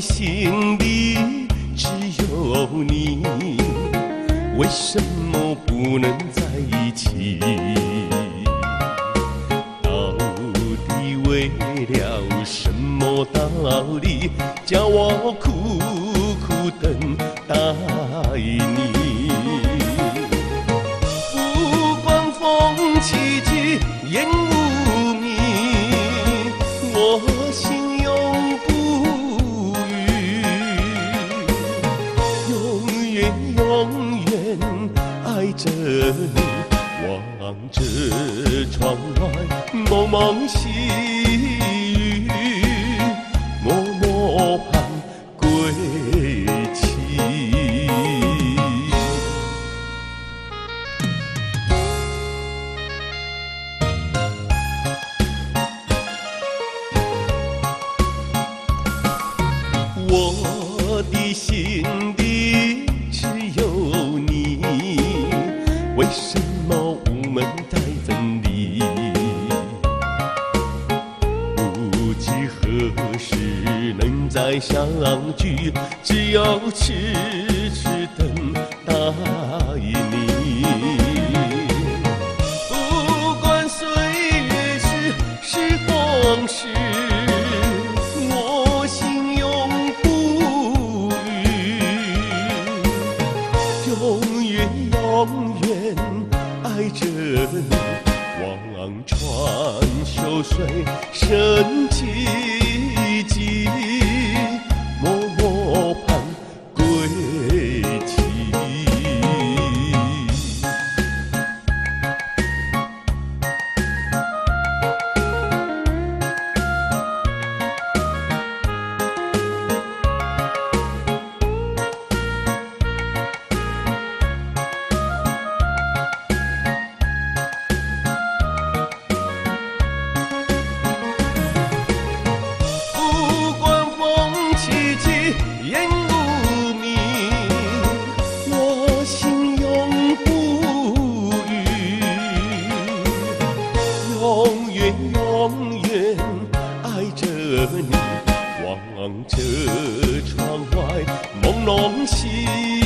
心里只有你为什么不能在一起？到底为了什么道理叫我苦苦等待你不管风起？起？烟雾迷我永远爱着你，望着窗外蒙蒙细雨，默默盼归期。我的心什么无门待分离？不知何时能再相聚，只有痴痴等待你。不管岁月是时光逝，我心永不渝，永远爱着你，望穿秋水深情。望着窗外朦胧心